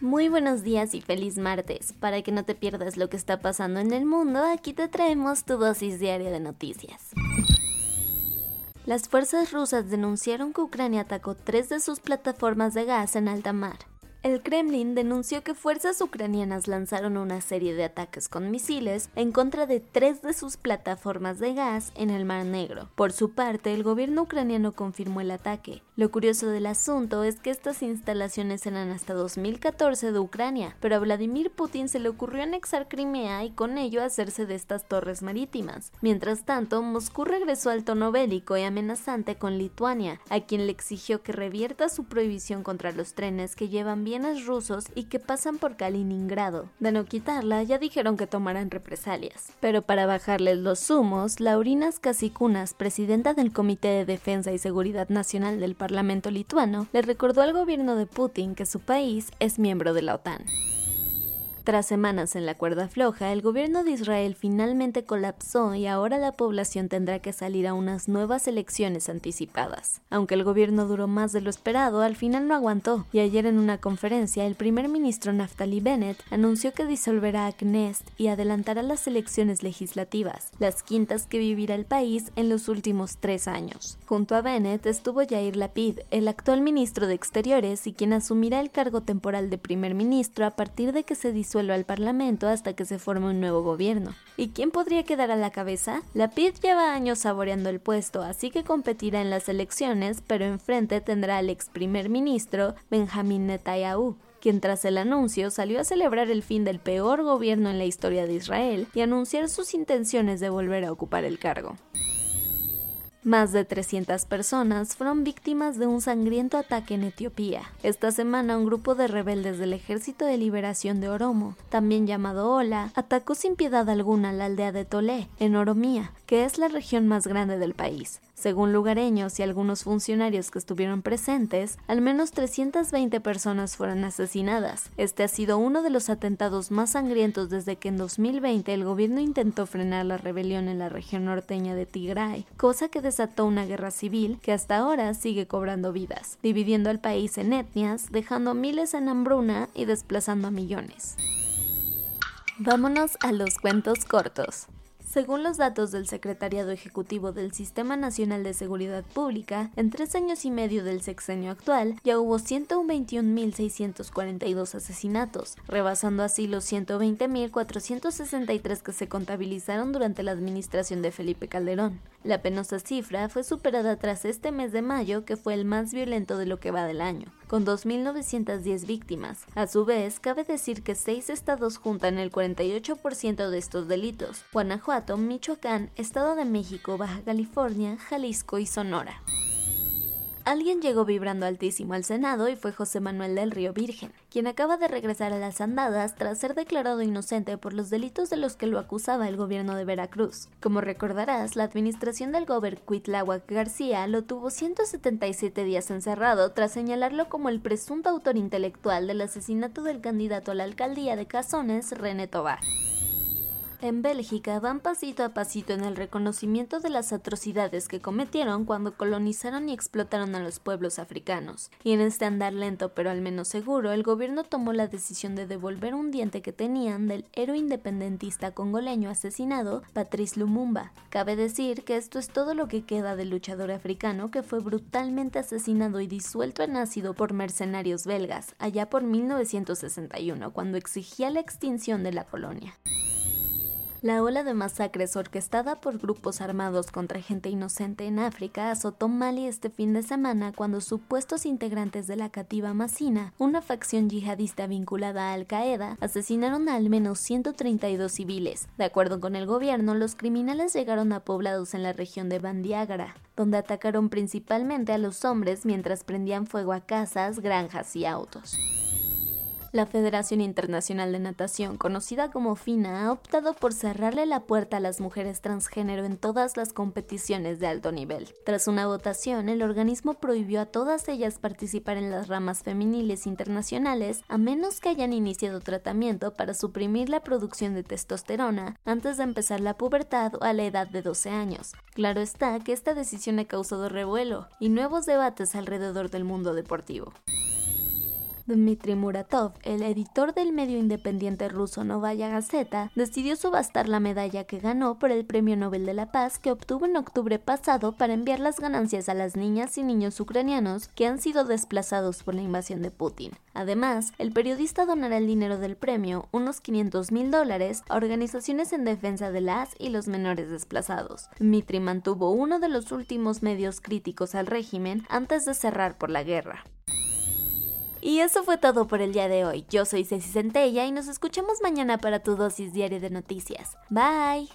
Muy buenos días y feliz martes. Para que no te pierdas lo que está pasando en el mundo, aquí te traemos tu dosis diaria de noticias. Las fuerzas rusas denunciaron que Ucrania atacó tres de sus plataformas de gas en alta mar. El Kremlin denunció que fuerzas ucranianas lanzaron una serie de ataques con misiles en contra de tres de sus plataformas de gas en el Mar Negro. Por su parte, el gobierno ucraniano confirmó el ataque. Lo curioso del asunto es que estas instalaciones eran hasta 2014 de Ucrania, pero a Vladimir Putin se le ocurrió anexar Crimea y con ello hacerse de estas torres marítimas. Mientras tanto, Moscú regresó al tono bélico y amenazante con Lituania, a quien le exigió que revierta su prohibición contra los trenes que llevan rusos y que pasan por Kaliningrado. De no quitarla, ya dijeron que tomarán represalias. Pero para bajarles los humos, Laurinas Kasikunas, presidenta del Comité de Defensa y Seguridad Nacional del Parlamento lituano, le recordó al gobierno de Putin que su país es miembro de la OTAN. Tras semanas en la cuerda floja, el gobierno de Israel finalmente colapsó y ahora la población tendrá que salir a unas nuevas elecciones anticipadas. Aunque el gobierno duró más de lo esperado, al final no aguantó y ayer en una conferencia el primer ministro Naftali Bennett anunció que disolverá a Knesset y adelantará las elecciones legislativas, las quintas que vivirá el país en los últimos tres años. Junto a Bennett estuvo Yair Lapid, el actual ministro de Exteriores y quien asumirá el cargo temporal de primer ministro a partir de que se disuelva al Parlamento hasta que se forme un nuevo gobierno. ¿Y quién podría quedar a la cabeza? La PID lleva años saboreando el puesto, así que competirá en las elecciones, pero enfrente tendrá al ex primer ministro Benjamin Netanyahu quien tras el anuncio salió a celebrar el fin del peor gobierno en la historia de Israel y anunciar sus intenciones de volver a ocupar el cargo. Más de 300 personas fueron víctimas de un sangriento ataque en Etiopía. Esta semana un grupo de rebeldes del Ejército de Liberación de Oromo, también llamado Ola, atacó sin piedad alguna la aldea de Tolé, en Oromía, que es la región más grande del país. Según lugareños y algunos funcionarios que estuvieron presentes, al menos 320 personas fueron asesinadas. Este ha sido uno de los atentados más sangrientos desde que en 2020 el gobierno intentó frenar la rebelión en la región norteña de Tigray, cosa que desató una guerra civil que hasta ahora sigue cobrando vidas, dividiendo al país en etnias, dejando miles en hambruna y desplazando a millones. Vámonos a los cuentos cortos. Según los datos del Secretariado Ejecutivo del Sistema Nacional de Seguridad Pública, en tres años y medio del sexenio actual ya hubo 121.642 asesinatos, rebasando así los 120.463 que se contabilizaron durante la administración de Felipe Calderón. La penosa cifra fue superada tras este mes de mayo, que fue el más violento de lo que va del año, con 2.910 víctimas. A su vez, cabe decir que seis estados juntan el 48% de estos delitos, Guanajuato, Michoacán, Estado de México, Baja California, Jalisco y Sonora. Alguien llegó vibrando altísimo al Senado y fue José Manuel del Río Virgen, quien acaba de regresar a las andadas tras ser declarado inocente por los delitos de los que lo acusaba el gobierno de Veracruz. Como recordarás, la administración del gober Cuitláhuac García lo tuvo 177 días encerrado tras señalarlo como el presunto autor intelectual del asesinato del candidato a la alcaldía de Cazones, René Tobar. En Bélgica van pasito a pasito en el reconocimiento de las atrocidades que cometieron cuando colonizaron y explotaron a los pueblos africanos. Y en este andar lento pero al menos seguro, el gobierno tomó la decisión de devolver un diente que tenían del héroe independentista congoleño asesinado, Patrice Lumumba. Cabe decir que esto es todo lo que queda del luchador africano que fue brutalmente asesinado y disuelto en ácido por mercenarios belgas, allá por 1961, cuando exigía la extinción de la colonia. La ola de masacres orquestada por grupos armados contra gente inocente en África azotó Mali este fin de semana cuando supuestos integrantes de la Cativa Masina, una facción yihadista vinculada a Al Qaeda, asesinaron a al menos 132 civiles. De acuerdo con el gobierno, los criminales llegaron a poblados en la región de Bandiagara, donde atacaron principalmente a los hombres mientras prendían fuego a casas, granjas y autos. La Federación Internacional de Natación, conocida como FINA, ha optado por cerrarle la puerta a las mujeres transgénero en todas las competiciones de alto nivel. Tras una votación, el organismo prohibió a todas ellas participar en las ramas femeniles internacionales a menos que hayan iniciado tratamiento para suprimir la producción de testosterona antes de empezar la pubertad o a la edad de 12 años. Claro está que esta decisión ha causado revuelo y nuevos debates alrededor del mundo deportivo. Dmitry Muratov, el editor del medio independiente ruso Novaya Gazeta, decidió subastar la medalla que ganó por el Premio Nobel de la Paz que obtuvo en octubre pasado para enviar las ganancias a las niñas y niños ucranianos que han sido desplazados por la invasión de Putin. Además, el periodista donará el dinero del premio, unos 500 mil dólares, a organizaciones en defensa de las y los menores desplazados. Dmitry mantuvo uno de los últimos medios críticos al régimen antes de cerrar por la guerra. Y eso fue todo por el día de hoy. Yo soy Ceci Centella y nos escuchamos mañana para tu dosis diaria de noticias. Bye.